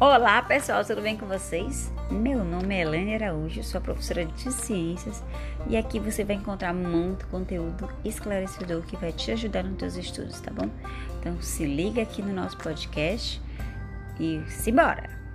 Olá pessoal, tudo bem com vocês? Meu nome é Helene Araújo, sou professora de ciências e aqui você vai encontrar muito conteúdo esclarecedor que vai te ajudar nos teus estudos, tá bom? Então se liga aqui no nosso podcast e simbora!